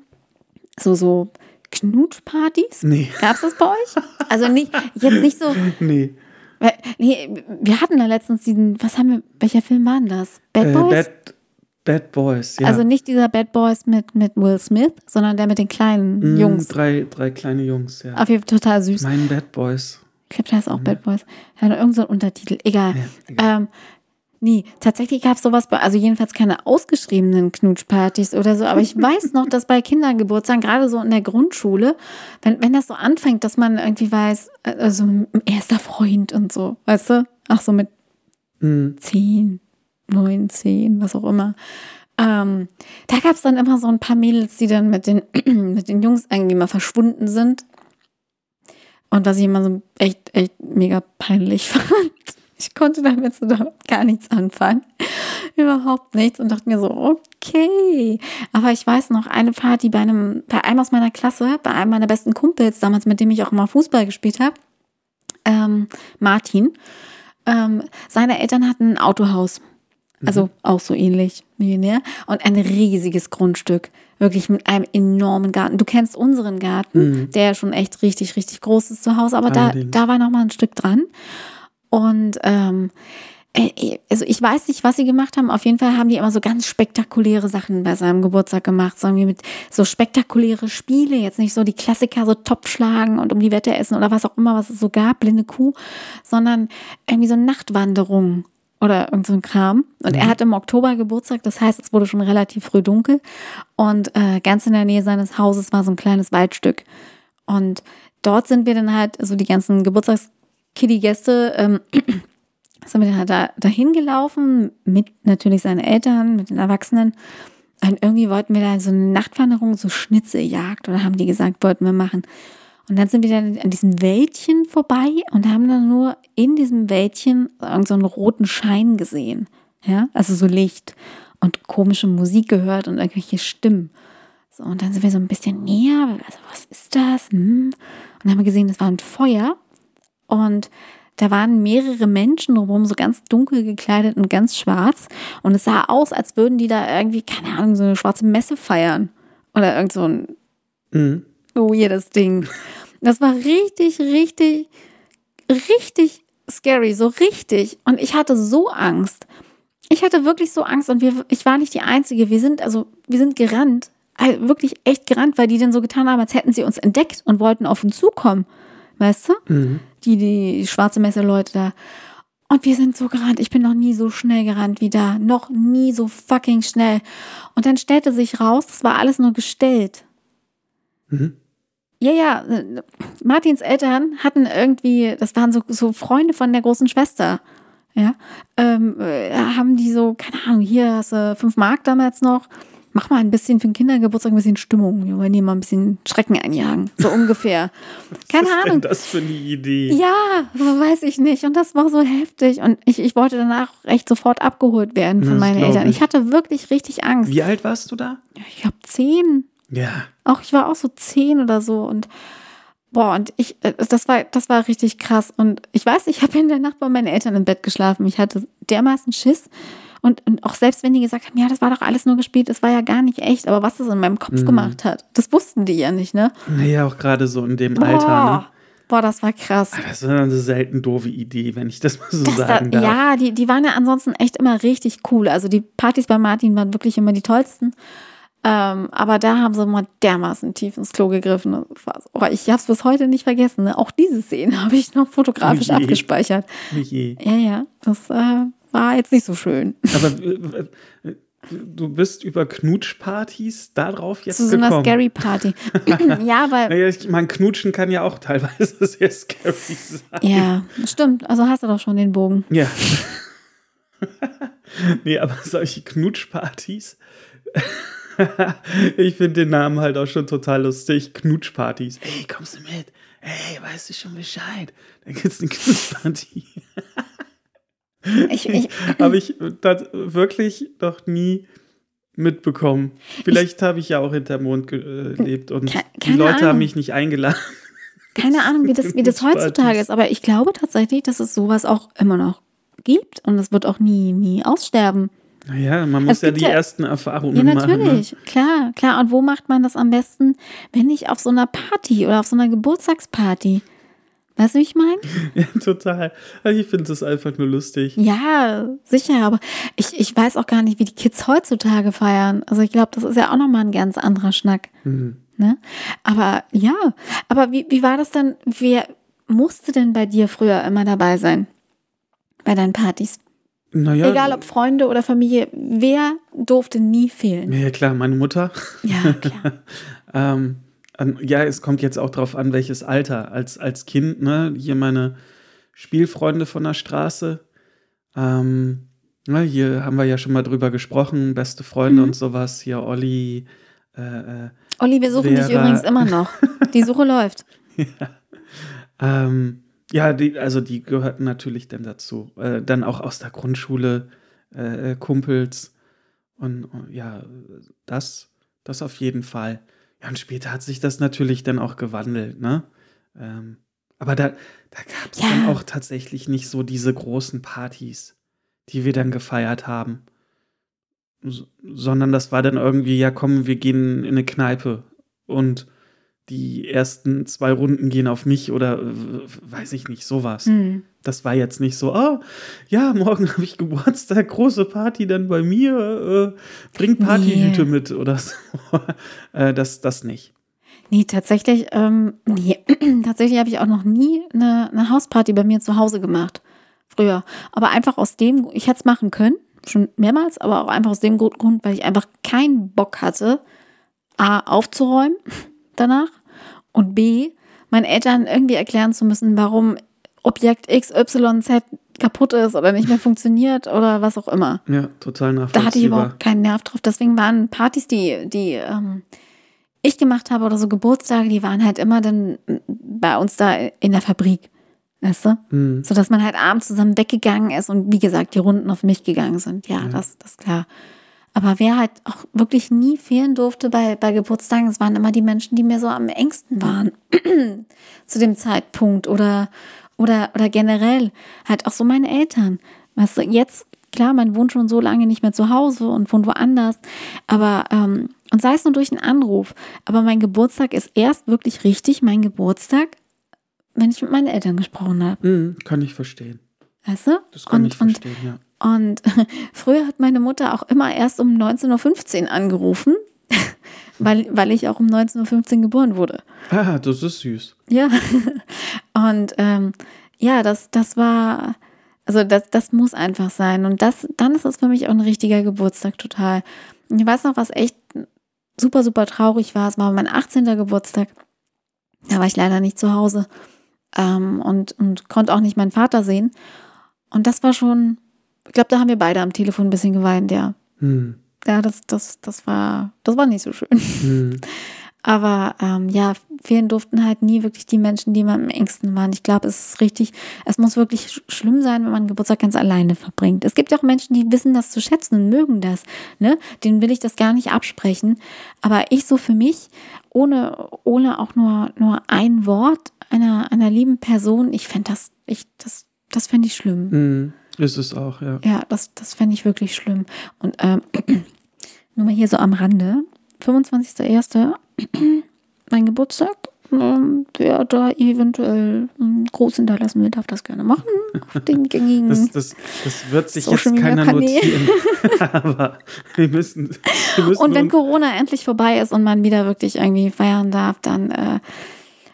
so, so Knutschpartys? Nee. Gab es das bei euch? Also nicht, jetzt nicht so. *laughs* Nee. weil- Nee, wir hatten da letztens diesen, was haben wir, welcher Film war denn das? Bad Äh, Boys? Bad, Bad Boys, ja. Also nicht dieser Bad Boys mit, mit Will Smith, sondern der mit den kleinen Mm, Jungs. Drei, drei kleine Jungs, ja. Auf jeden Fall total süß. Mein Bad Boys. Ich glaube, da ist auch Bad Boys. Da hat irgend so einen Untertitel. Egal. Ja, egal. Ähm, nee, tatsächlich gab es sowas bei, also jedenfalls keine ausgeschriebenen Knutschpartys oder so, aber ich *laughs* weiß noch, dass bei Kindergeburtstagen, gerade so in der Grundschule, wenn, wenn das so anfängt, dass man irgendwie weiß, äh, also ein erster Freund und so, weißt du? Ach so, mit Mm, zehn, neun, zehn, was auch immer. Ähm, da gab es dann immer so ein paar Mädels, die dann mit den, *clears throat* mit den Jungs irgendwie mal verschwunden sind. Und was ich immer so echt, echt mega peinlich *laughs* fand. Ich konnte damit so gar nichts anfangen. Überhaupt nichts und dachte mir so, okay. Aber ich weiß noch, eine Party bei einem, bei einem aus meiner Klasse, bei einem meiner besten Kumpels, damals, mit dem ich auch immer Fußball gespielt habe, ähm, Martin, ähm, seine Eltern hatten ein Autohaus. Also auch so ähnlich, Millionär. Und ein riesiges Grundstück. Wirklich mit einem enormen Garten. Du kennst unseren Garten, der ja schon echt richtig, richtig groß ist zu Hause. Aber da, da war noch mal ein Stück dran. Und ähm, äh, also ich weiß nicht, was sie gemacht haben. Auf jeden Fall haben die immer so ganz spektakuläre Sachen bei seinem Geburtstag gemacht. So irgendwie mit so spektakuläre Spiele. Jetzt nicht so die Klassiker, so Topfschlagen und um die Wette essen oder was auch immer, was es so gab, blinde Kuh, sondern irgendwie so Nachtwanderungen oder irgend so ein Kram. Und er hatte im Oktober Geburtstag, das heißt, es wurde schon relativ früh dunkel. Und äh, ganz in der Nähe seines Hauses war so ein kleines Waldstück. Und dort sind wir dann halt, so die ganzen Geburtstagskiddy-Gäste, ähm, *clears throat* sind wir da, dahin gelaufen, mit natürlich seinen Eltern, mit den Erwachsenen. Und irgendwie wollten wir da so eine Nachtwanderung, so Schnitzeljagd, oder haben die gesagt, wollten wir machen. Und dann sind wir dann an diesem Wäldchen vorbei und haben dann nur in diesem Wäldchen so einen roten Schein gesehen. Ja, also so Licht und komische Musik gehört und irgendwelche Stimmen. So, und dann sind wir so ein bisschen näher. Also, was ist das? Hm. Und dann haben wir gesehen, das war ein Feuer. Und da waren mehrere Menschen drumherum, so ganz dunkel gekleidet und ganz schwarz. Und es sah aus, als würden die da irgendwie, keine Ahnung, so eine schwarze Messe feiern. Oder irgend so ein mm. weirdes Ding. Das war richtig, richtig, richtig scary, so richtig. Und ich hatte so Angst. Ich hatte wirklich so Angst und wir, ich war nicht die Einzige. Wir sind, also, wir sind gerannt. Also wirklich echt gerannt, weil die dann so getan haben, als hätten sie uns entdeckt und wollten auf uns zukommen. Weißt du? Mhm. Die, die schwarze Messe-Leute da. Und wir sind so gerannt. Ich bin noch nie so schnell gerannt wie da. Noch nie so fucking schnell. Und dann stellte sich raus, das war alles nur gestellt. Mhm. Ja, ja, Martins Eltern hatten irgendwie, das waren so, so Freunde von der großen Schwester. Ja, ähm, äh, haben die so, keine Ahnung, hier hast du fünf Mark damals noch. Mach mal ein bisschen für den Kindergeburtstag ein bisschen Stimmung. Wir wollen dir mal ein bisschen Schrecken einjagen. So *laughs* ungefähr. Keine Was ist Ahnung. denn das für eine Idee? Ja, weiß ich nicht. Und das war so heftig. Und ich, ich wollte danach echt sofort abgeholt werden von Das meinen Eltern. ich. Ich hatte wirklich richtig Angst. Wie alt warst du da? Ich habe zehn. Ja. Auch ich war auch so zehn oder so und boah und ich äh, das war das war richtig krass und ich weiß ich habe in der Nacht bei meinen Eltern im Bett geschlafen ich hatte dermaßen Schiss und, und auch selbst wenn die gesagt haben ja das war doch alles nur gespielt das war ja gar nicht echt aber was das in meinem Kopf gemacht hat das wussten die ja nicht ne Naja, auch gerade so in dem boah, Alter, ne? boah das war krass Das ist eine selten doofe Idee, wenn ich das mal so Das da, sagen darf. ja, die, die waren ja ansonsten echt immer richtig cool. Also die Partys bei Martin waren wirklich immer die tollsten. Ähm, aber da haben sie mal dermaßen tief ins Klo gegriffen. Oh, ich habe es bis heute nicht vergessen. Ne? Auch diese Szene *laughs* habe ich noch fotografisch je. abgespeichert. Wie je. Ja, ja, das äh, war jetzt nicht so schön. Aber äh, äh, du bist über Knutschpartys darauf jetzt Zu so einer gekommen. Scary Party. *laughs* ja, weil, Naja, ich meine, Knutschen kann ja auch teilweise *laughs* sehr scary sein. ja, stimmt. Also hast du doch schon den Bogen. Ja. *laughs* nee, aber solche Knutschpartys. ich finde den Namen halt auch schon total lustig. Knutschpartys. Ey, kommst du mit? Ey, weißt du schon Bescheid? Da gibt's eine Knutschparty. Ich, *laughs* ich, Habe ich das wirklich noch nie mitbekommen. Vielleicht habe ich ja auch hinterm Mond gelebt und die Leute Ahnung. haben mich nicht eingeladen. keine Ahnung, wie das, wie das *laughs* heutzutage ist, aber ich glaube tatsächlich, dass es sowas auch immer noch gibt und es wird auch nie, nie aussterben. Naja, man muss ja die ja- ersten Erfahrungen Ja, machen. ne? natürlich, klar, klar. Und wo macht man das am besten, wenn nicht auf so einer Party oder auf so einer Geburtstagsparty? Weißt du, wie ich meine? *laughs* Ja, total. Ich finde das einfach nur lustig. Ja, sicher, aber ich, ich weiß auch gar nicht, wie die Kids heutzutage feiern. Also ich glaube, das ist ja auch nochmal ein ganz anderer Schnack. Mhm. Ne? Aber ja, aber wie, wie war das dann? Wer musste denn bei dir früher immer dabei sein? Bei deinen Partys? Naja, Egal ob Freunde oder Familie, wer durfte nie fehlen? Ja, klar, meine Mutter. Ja, klar. *laughs* Ähm, ja, es kommt jetzt auch drauf an, welches Alter. Als, als Kind, ne, hier meine Spielfreunde von der Straße. Ähm, ne, hier haben wir ja schon mal drüber gesprochen, beste Freunde Mhm. und sowas. Hier Olli, äh, äh, Olli, wir suchen dich Vera- übrigens immer noch. Die Suche *laughs* läuft. ähm, ja, die, also die gehörten natürlich dann dazu. Äh, dann auch aus der Grundschule, äh, äh, Kumpels und äh, ja, das, das auf jeden Fall. Ja, und später hat sich das natürlich dann auch gewandelt, ne? Ähm, aber da, da gab es Ja. dann auch tatsächlich nicht so diese großen Partys, die wir dann gefeiert haben. S sondern das war dann irgendwie, ja komm, wir gehen in eine Kneipe und die ersten zwei Runden gehen auf mich oder äh, weiß ich nicht, sowas. Hm. Das war jetzt nicht so, oh, ja, morgen *laughs* habe ich Geburtstag, große Party dann bei mir, äh, bring Partyhüte Nee. mit oder so. *laughs* äh, das, das nicht. Nee, tatsächlich, ähm, nee, *clears throat* tatsächlich habe ich auch noch nie eine, eine Hausparty bei mir zu Hause gemacht. Früher. Aber einfach aus dem, ich hätte es machen können, schon mehrmals, aber auch einfach aus dem Grund, Grund, weil ich einfach keinen Bock hatte, A, aufzuräumen *laughs* danach und B, meinen Eltern irgendwie erklären zu müssen, warum Objekt XYZ kaputt ist oder nicht mehr *laughs* funktioniert oder was auch immer. Ja, total Da nachvollziehbar. hatte ich überhaupt keinen Nerv drauf. Deswegen waren Partys, die, die ähm, ich gemacht habe oder so Geburtstage, die waren halt immer dann bei uns da in der Fabrik. Weißt du? Hm. So dass man halt abends zusammen weggegangen ist und wie gesagt, die Runden auf mich gegangen sind. Ja, Ja. das, das ist klar. Aber wer halt auch wirklich nie fehlen durfte bei, bei Geburtstagen, das waren immer die Menschen, die mir so am engsten waren *clears throat* zu dem Zeitpunkt oder, oder, oder generell halt auch so meine Eltern. Weißt du, jetzt, klar, man wohnt schon so lange nicht mehr zu Hause und wohnt woanders, aber, ähm, und sei es nur durch einen Anruf, aber mein Geburtstag ist erst wirklich richtig mein Geburtstag, wenn ich mit meinen Eltern gesprochen habe. Hm, kann ich verstehen. Weißt du? Das kann und, ich verstehen, ja. Und, *laughs* früher hat meine Mutter auch immer erst um 19.15 Uhr angerufen, *laughs* weil, weil ich auch um 19.15 Uhr geboren wurde. Ah, das ist süß. Ja. *laughs* Und ähm, ja, das, das war, also das, das muss einfach sein. Und das, dann ist das für mich auch ein richtiger Geburtstag total. Und ich weiß noch, was echt super, super traurig war. Es war mein 18. Geburtstag. Da war ich leider nicht zu Hause ähm, und, und konnte auch nicht meinen Vater sehen. Und das war schon, ich glaube, da haben wir beide am Telefon ein bisschen geweint, ja. Hm. Ja, das, das, das war, das war nicht so schön. Hm. *laughs* Aber ähm, ja, fehlen durften halt nie wirklich die Menschen, die mir am engsten waren. Ich glaube, es ist richtig, es muss wirklich sch- schlimm sein, wenn man Geburtstag ganz alleine verbringt. Es gibt ja auch Menschen, die wissen das zu schätzen und mögen das. Ne? Denen will ich das gar nicht absprechen. Aber ich so für mich, ohne, ohne auch nur, nur ein Wort einer, einer lieben Person, ich fände das, ich, das, das fände ich schlimm. Hm. Ist es auch, ja. Ja, das, das fände ich wirklich schlimm. Und ähm, *clears throat* nur mal hier so am Rande. 25.01. *clears throat* mein Geburtstag. Ähm, wer da eventuell ähm, groß hinterlassen will, darf das gerne machen. Auf *laughs* den gängigen. Das, das, das wird sich Social jetzt keiner Kanälen. notieren. *laughs* Aber wir müssen. Wir müssen und wenn Corona endlich vorbei ist und man wieder wirklich irgendwie feiern darf, dann äh,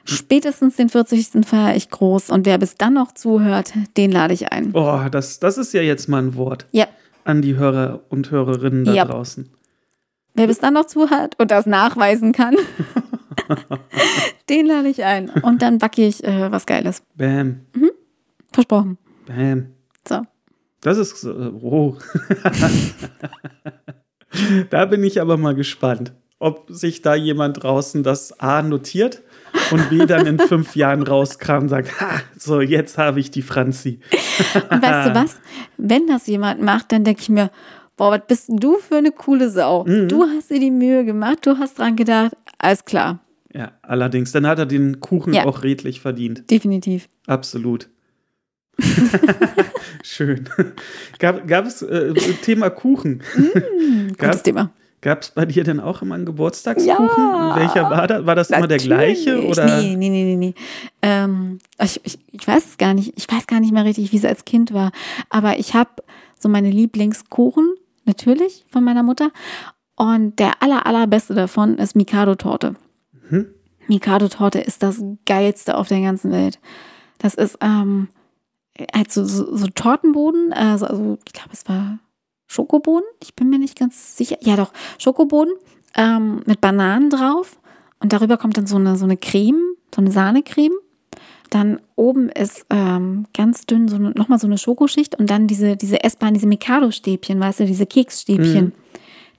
spätestens den 40. feiere ich groß. Und wer bis dann noch zuhört, den lade ich ein. Oh, das, das ist ja jetzt mal ein Wort Ja. an die Hörer und Hörerinnen da Ja. draußen. Wer bis dann noch zuhört und das nachweisen kann, *laughs* den lade ich ein. Und dann backe ich äh, was Geiles. Bam, Versprochen. bam. So. Das ist. äh, Oh. *laughs* da bin ich aber mal gespannt, ob sich da jemand draußen das A notiert und B dann in fünf Jahren rauskam und sagt: Ha, so, jetzt habe ich die Franzi. Und *laughs* weißt du was? Wenn das jemand macht, dann denke ich mir, boah, was bist du für eine coole Sau? Du hast dir die Mühe gemacht, du hast dran gedacht, alles klar. Ja, allerdings, dann hat er den Kuchen Ja. auch redlich verdient. Definitiv. Absolut. *laughs* Schön. Gab, gab es äh, Thema Kuchen? Mm, *laughs* gutes Thema. Gab es bei dir denn auch immer einen Geburtstagskuchen? Ja, Welcher war das? War das immer der gleiche? Oder? Nee, nee, nee, nee. Ähm, ich, ich, ich weiß es gar nicht. Ich weiß gar nicht mehr richtig, wie es als Kind war. Aber ich habe so meine Lieblingskuchen, natürlich, von meiner Mutter. Und der aller, allerbeste davon ist Mikado-Torte. Mhm. Mikado-Torte ist das geilste auf der ganzen Welt. Das ist ähm, halt so, so, so Tortenboden, also, also ich glaube, es war Schokoboden, ich bin mir nicht ganz sicher. Ja, doch, Schokoboden ähm, mit Bananen drauf. Und darüber kommt dann so eine, so eine Creme, so eine Sahnecreme. Dann oben ist ähm, ganz dünn so nochmal so eine Schokoschicht und dann diese, diese Essbahn, diese Mikado-Stäbchen, weißt du, diese Keksstäbchen. Mhm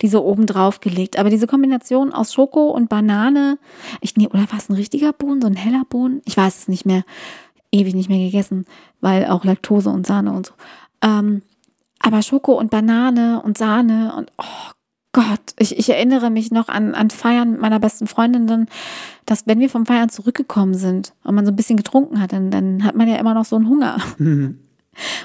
die so oben drauf gelegt. Aber diese Kombination aus Schoko und Banane, ich nee, oder war es ein richtiger Bohnen, so ein heller Bohnen? Ich weiß es nicht mehr. Ewig nicht mehr gegessen, weil auch Laktose und Sahne und so. Ähm, aber Schoko und Banane und Sahne und oh Gott, ich, ich erinnere mich noch an, an Feiern mit meiner besten Freundin, dann, dass wenn wir vom Feiern zurückgekommen sind und man so ein bisschen getrunken hat, dann, dann hat man ja immer noch so einen Hunger. Mhm.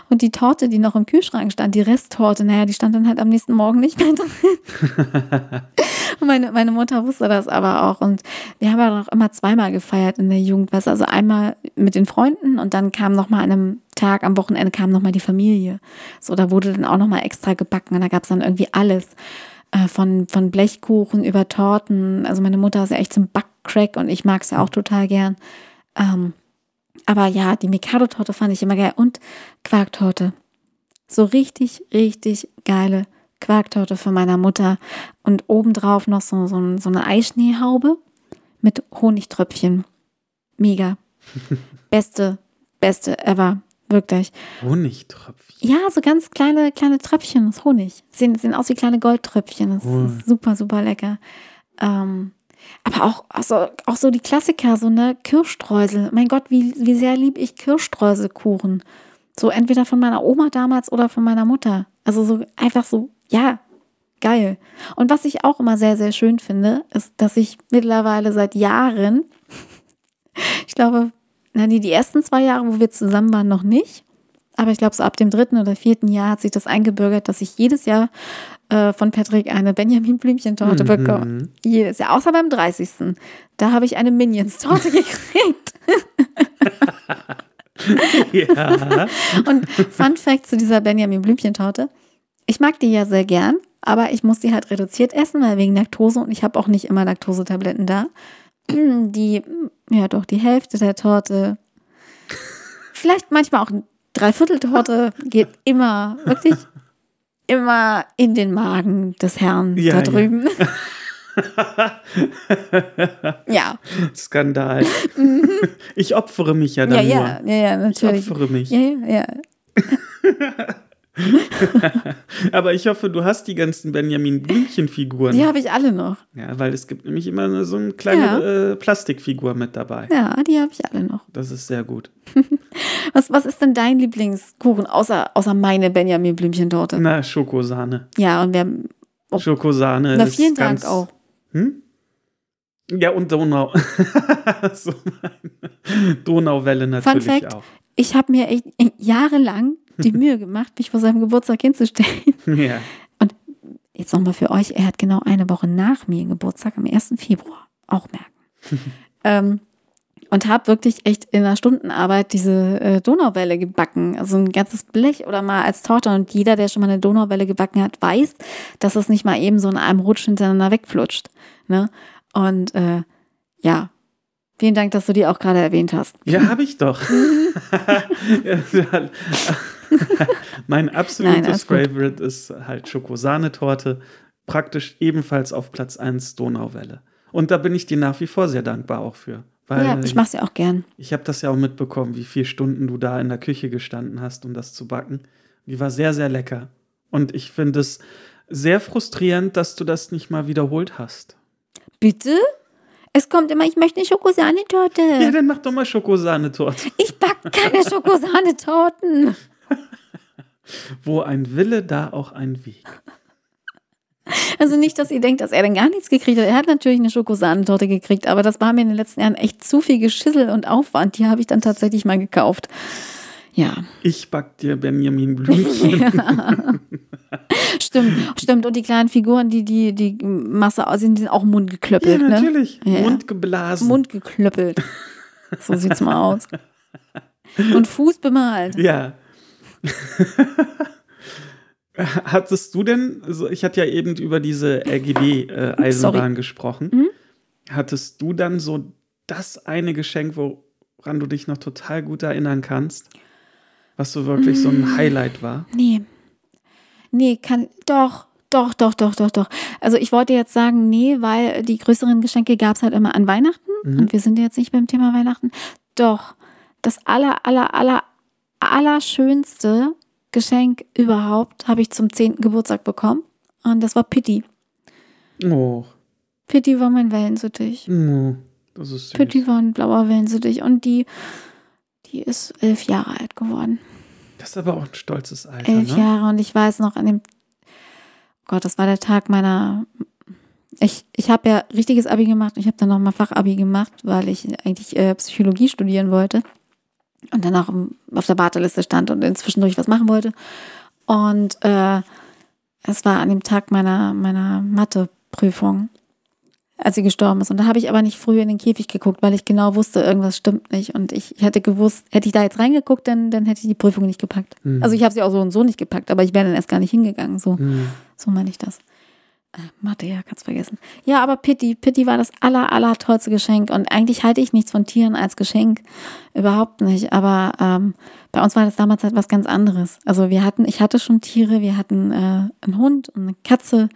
Und die Torte, die noch im Kühlschrank stand, die Resttorte, naja, die stand dann halt am nächsten Morgen nicht mehr drin. *laughs* meine, meine Mutter wusste das aber auch. Und wir haben ja noch immer zweimal gefeiert in der Jugend. Also einmal mit den Freunden und dann kam noch mal an einem Tag, am Wochenende kam noch mal die Familie. So, da wurde dann auch noch mal extra gebacken und da gab es dann irgendwie alles. Äh, von, von Blechkuchen über Torten. Also meine Mutter ist ja echt zum Backcrack und ich mag es ja auch total gern. Ähm, aber ja, die Mikado-Torte fand ich immer geil. Und Quarktorte. So richtig, richtig geile Quarktorte von meiner Mutter. Und obendrauf noch so, so, so eine Eischneehaube mit Honigtröpfchen. Mega. *laughs* Beste, beste ever. Wirklich. Honigtröpfchen? Ja, so ganz kleine, kleine Tröpfchen aus Honig. Sehen, sehen aus wie kleine Goldtröpfchen. Das oh. ist super, super lecker. Ähm, aber auch, also, auch so die Klassiker, so eine Kirschstreusel. Mein Gott, wie, wie sehr liebe ich Kirschstreuselkuchen. So entweder von meiner Oma damals oder von meiner Mutter. Also so einfach so, ja, geil. Und was ich auch immer sehr, sehr schön finde, ist, dass ich mittlerweile seit Jahren, *laughs* ich glaube, na, die, die ersten zwei Jahre, wo wir zusammen waren, noch nicht. Aber ich glaube, so ab dem dritten oder vierten Jahr hat sich das eingebürgert, dass ich jedes Jahr äh, von Patrick eine Benjamin Blümchentorte mhm. bekommen. Jedes Jahr, außer beim 30. Da habe ich eine Minions-Torte *laughs* gekriegt. *laughs* ja. Und Fun Fact zu dieser Benjamin Blümchentorte. Ich mag die ja sehr gern, aber ich muss die halt reduziert essen, weil wegen Laktose und ich habe auch nicht immer Laktosetabletten da. *clears throat* Die, ja doch, die Hälfte der Torte, *laughs* vielleicht manchmal auch ein Dreiviertel-Torte geht immer, wirklich immer in den Magen des Herrn ja, da drüben. Ja. *laughs* ja. Skandal. Mhm. Ich opfere mich ja dann ja, nur. Ja, ja, natürlich. Ich opfere mich. Ja, ja, ja. *laughs* *laughs* Aber ich hoffe, du hast die ganzen Benjamin Blümchen-Figuren. Die habe ich alle noch. Ja, weil es gibt nämlich immer so eine kleine ja. äh, Plastikfigur mit dabei. Ja, die habe ich alle noch. Das ist sehr gut. *laughs* was, was ist denn dein Lieblingskuchen, außer, außer meine Benjamin Blümchen-Torte? Na, Schokosahne. Ja, und wir oh, Schokosahne. Na, vielen Dank auch. Hm? Ja, und Donau. *laughs* so, Donauwelle natürlich Fun Fact, auch. Ich habe mir echt jahrelang die *laughs* Mühe gemacht, mich vor seinem Geburtstag hinzustellen. *laughs* Ja. Und jetzt nochmal für euch, er hat genau eine Woche nach mir Geburtstag, am 1. Februar, auch merken. *laughs* ähm, und habe wirklich echt in einer Stundenarbeit diese äh, Donauwelle gebacken. Also ein ganzes Blech oder mal als Torte. Und jeder, der schon mal eine Donauwelle gebacken hat, weiß, dass es nicht mal eben so in einem Rutsch hintereinander wegflutscht. Ne? Und äh, ja, vielen Dank, dass du die auch gerade erwähnt hast. Ja, habe ich doch. *laughs* mein absolutes Nein, Favorite gut. ist halt Schokosahnetorte. Praktisch ebenfalls auf Platz 1 Donauwelle. Und da bin ich dir nach wie vor sehr dankbar auch für. Weil ja, ich mache es ja auch gern. Ich habe das ja auch mitbekommen, wie viele Stunden du da in der Küche gestanden hast, um das zu backen. Die war sehr, sehr lecker. Und ich finde es sehr frustrierend, dass du das nicht mal wiederholt hast. Bitte? Es kommt immer, ich möchte eine Schokosahnetorte. Ja, dann mach doch mal Schokosahnetorte. Ich backe keine *laughs* Schokosahnetorten. *laughs* Wo ein Wille, da auch ein Weg. Also nicht, dass ihr denkt, dass er dann gar nichts gekriegt hat. Er hat natürlich eine Schokosahnetorte gekriegt, aber das war mir in den letzten Jahren echt zu viel Geschissel und Aufwand. Die habe ich dann tatsächlich mal gekauft. Ja. Ich back dir Benjamin Blümchen. *laughs* ja. Stimmt, stimmt. Und die kleinen Figuren, die die, die Masse aussehen, die sind auch Ja, mundgeklöppelt, ne? natürlich. Ja. Mund geblasen. Mundgeklöppelt. So sieht's mal aus. Und Fuß bemalt. Ja. *laughs* Hattest du denn, also ich hatte ja eben über diese RGB-Eisenbahn Sorry. gesprochen. Mhm. Hattest du dann so das eine Geschenk, woran du dich noch total gut erinnern kannst? Was so wirklich so Mm. ein Highlight war? Nee. Nee, kann. Doch, doch, doch, doch, doch, doch. Also ich wollte jetzt sagen, nee, weil die größeren Geschenke gab es halt immer an Weihnachten. Mhm. Und wir sind jetzt nicht beim Thema Weihnachten. Doch, das aller, aller, aller, allerschönste Geschenk überhaupt habe ich zum 10. Geburtstag bekommen. Und das war Pitti. Oh, Pitti war mein Wellensittich. oh das ist süß. Pitti war ein blauer Wellensittich. Und die, die ist elf Jahre alt geworden. Das ist aber auch ein stolzes Alter, elf ne? Jahre und ich weiß noch an dem Gott, das war der Tag meiner ich, ich habe ja richtiges Abi gemacht und ich habe dann nochmal Fachabi gemacht, weil ich eigentlich äh, Psychologie studieren wollte und danach im- auf der Warteliste stand und inzwischen was machen wollte. Und äh, es war an dem Tag meiner, meiner Matheprüfung, als sie gestorben ist. Und da habe ich aber nicht früh in den Käfig geguckt, weil ich genau wusste, irgendwas stimmt nicht. Und ich, ich hätte gewusst, hätte ich da jetzt reingeguckt, dann, dann hätte ich die Prüfung nicht gepackt. Hm. Also ich habe sie auch so und so nicht gepackt, aber ich wäre dann erst gar nicht hingegangen. So, Hm. so meine ich das. Mathe, ja, kannst vergessen. Ja, aber Pitti, Pitti war das aller, aller tollste Geschenk. Und eigentlich halte ich nichts von Tieren als Geschenk. Überhaupt nicht. Aber ähm, bei uns war das damals halt was ganz anderes. Also wir hatten, ich hatte schon Tiere, wir hatten äh, einen Hund und eine Katze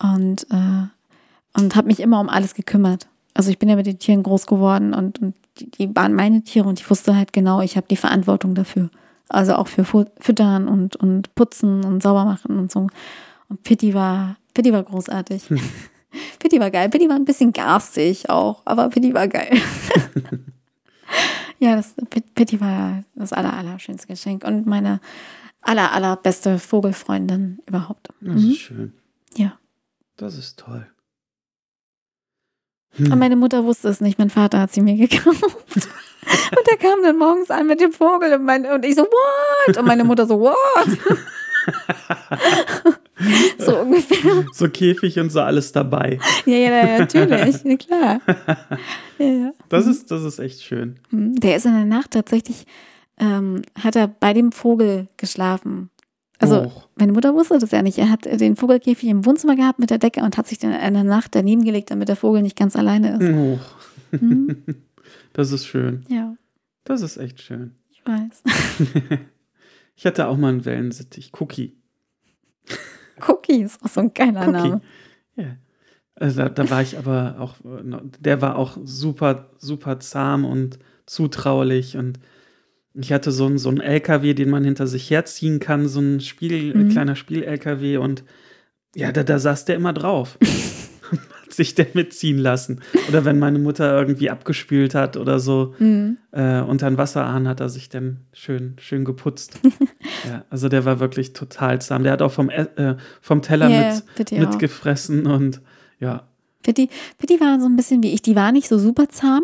und, äh, und habe mich immer um alles gekümmert. Also ich bin ja mit den Tieren groß geworden und, und die, die waren meine Tiere und ich wusste halt genau, ich habe die Verantwortung dafür. Also auch für Füttern und, und Putzen und sauber machen und so. Und Pitti war, Pitti war großartig. *laughs* Pitti war geil. Pitti war ein bisschen garstig auch, aber Pitti war geil. *laughs* ja, das Pit- Pitti war das aller, allerschönste Geschenk und meine aller, allerbeste Vogelfreundin überhaupt. Das Mhm. ist schön. Ja. Das ist toll. Und meine Mutter wusste es nicht. Mein Vater hat sie mir gekauft. *laughs* Und der kam dann morgens an mit dem Vogel und, mein, und ich so, what? Und meine Mutter so, what? *laughs* so ungefähr. So Käfig und so alles dabei. Ja, ja, natürlich. *laughs* Ja, klar. Ja, ja. Das ist, das ist echt schön. Mhm. Der ist in der Nacht tatsächlich, ähm, hat er bei dem Vogel geschlafen. Also, Och. meine Mutter wusste das ja nicht. Er hat den Vogelkäfig im Wohnzimmer gehabt mit der Decke und hat sich dann in der Nacht daneben gelegt, damit der Vogel nicht ganz alleine ist. Mhm. *laughs* Das ist schön. Ja, Das ist echt schön. ich weiß. Ich hatte auch mal einen Wellensittich. Cookie. Cookie ist auch so ein geiler Cookie. Name. Ja. Also da, da war ich aber auch, der war auch super, super zahm und zutraulich und ich hatte so einen, so einen LKW, den man hinter sich herziehen kann, so ein Spiel, Mhm. kleiner Spiel-LKW und ja, da, da saß der immer drauf. *laughs* sich der mitziehen lassen. Oder wenn meine Mutter irgendwie abgespült hat oder so, Mhm. äh, unter den Wasserhahn hat er sich dann schön, schön geputzt. *laughs* ja, also der war wirklich total zahm. Der hat auch vom, äh, vom Teller Ja, mit, Pitti auch. mitgefressen und ja. Pitti, Pitti war so ein bisschen wie ich. Die war nicht so super zahm.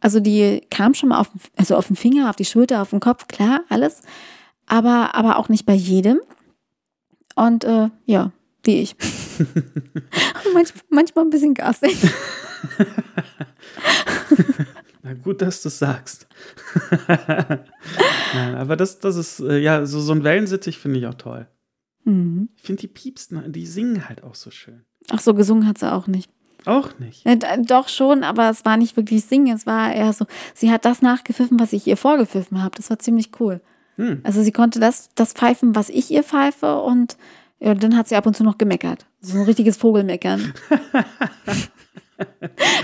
Also die kam schon mal auf, also auf den Finger, auf die Schulter, auf den Kopf, klar, alles. Aber, aber auch nicht bei jedem. Und äh, ja, wie ich. *laughs* Manch, manchmal ein bisschen garstig. *laughs* Na gut, dass du es sagst. *laughs* Nein, aber das, das ist, äh, ja, so, so ein Wellensittich finde ich auch toll. Mhm. Ich finde die Piepsen, die singen halt auch so schön. Ach so, gesungen hat sie auch nicht. Auch nicht. Äh, d- Doch schon, aber es war nicht wirklich singen. Es war eher so, sie hat das nachgepfiffen, was ich ihr vorgepfiffen habe. Das war ziemlich cool. Hm. Also sie konnte das, das pfeifen, was ich ihr pfeife und ja, dann hat sie ab und zu noch gemeckert. So ein richtiges Vogelmeckern. *laughs*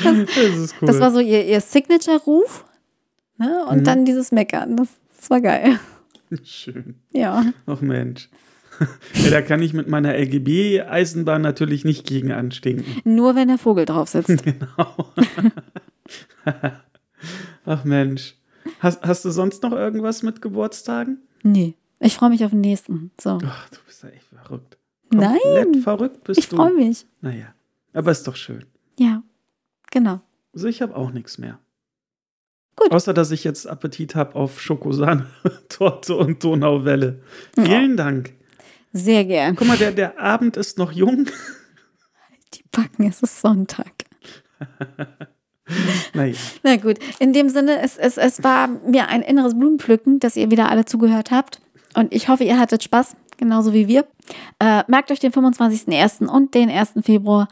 Das ist cool. Das war so ihr, ihr Signature-Ruf. Ne? Und Mhm. dann dieses Meckern. Das, das war geil. schön. Ja. Ach Mensch. *laughs* Ja, da kann ich mit meiner LGB-Eisenbahn natürlich nicht gegen anstinken. Nur wenn der Vogel drauf sitzt. *laughs* Genau. Ach Mensch. Hast, hast du sonst noch irgendwas mit Geburtstagen? Nee. Ich freue mich auf den nächsten. So. Ach, du bist ja echt verrückt. Nein. Komplett verrückt bist Ich du. freue mich. Naja, aber ist doch schön. Ja. Genau. Also ich habe auch nichts mehr. Gut. Außer, dass ich jetzt Appetit habe auf Schokosahne-Torte *laughs* und Donauwelle. Vielen Dank. Sehr gern. Guck mal, der, der Abend ist noch jung. *laughs* Die Backen, es ist Sonntag. *laughs* Naja, Na gut, in dem Sinne, es, es, es war mir ein inneres Blumenpflücken, dass ihr wieder alle zugehört habt. Und ich hoffe, ihr hattet Spaß, genauso wie wir. Äh, merkt euch den 25.01. und den 1. Februar.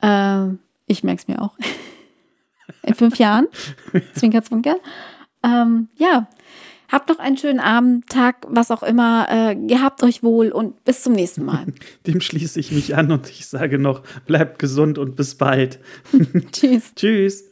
Äh, ich merke es mir auch. *laughs* In fünf Jahren. Zwinker, zwinker. Ähm, ja, habt noch einen schönen Abend, Tag, was auch immer. Äh, gehabt euch wohl und bis zum nächsten Mal. *laughs* dem schließe ich mich an und ich sage noch, bleibt gesund und bis bald. *laughs* Tschüss. Tschüss.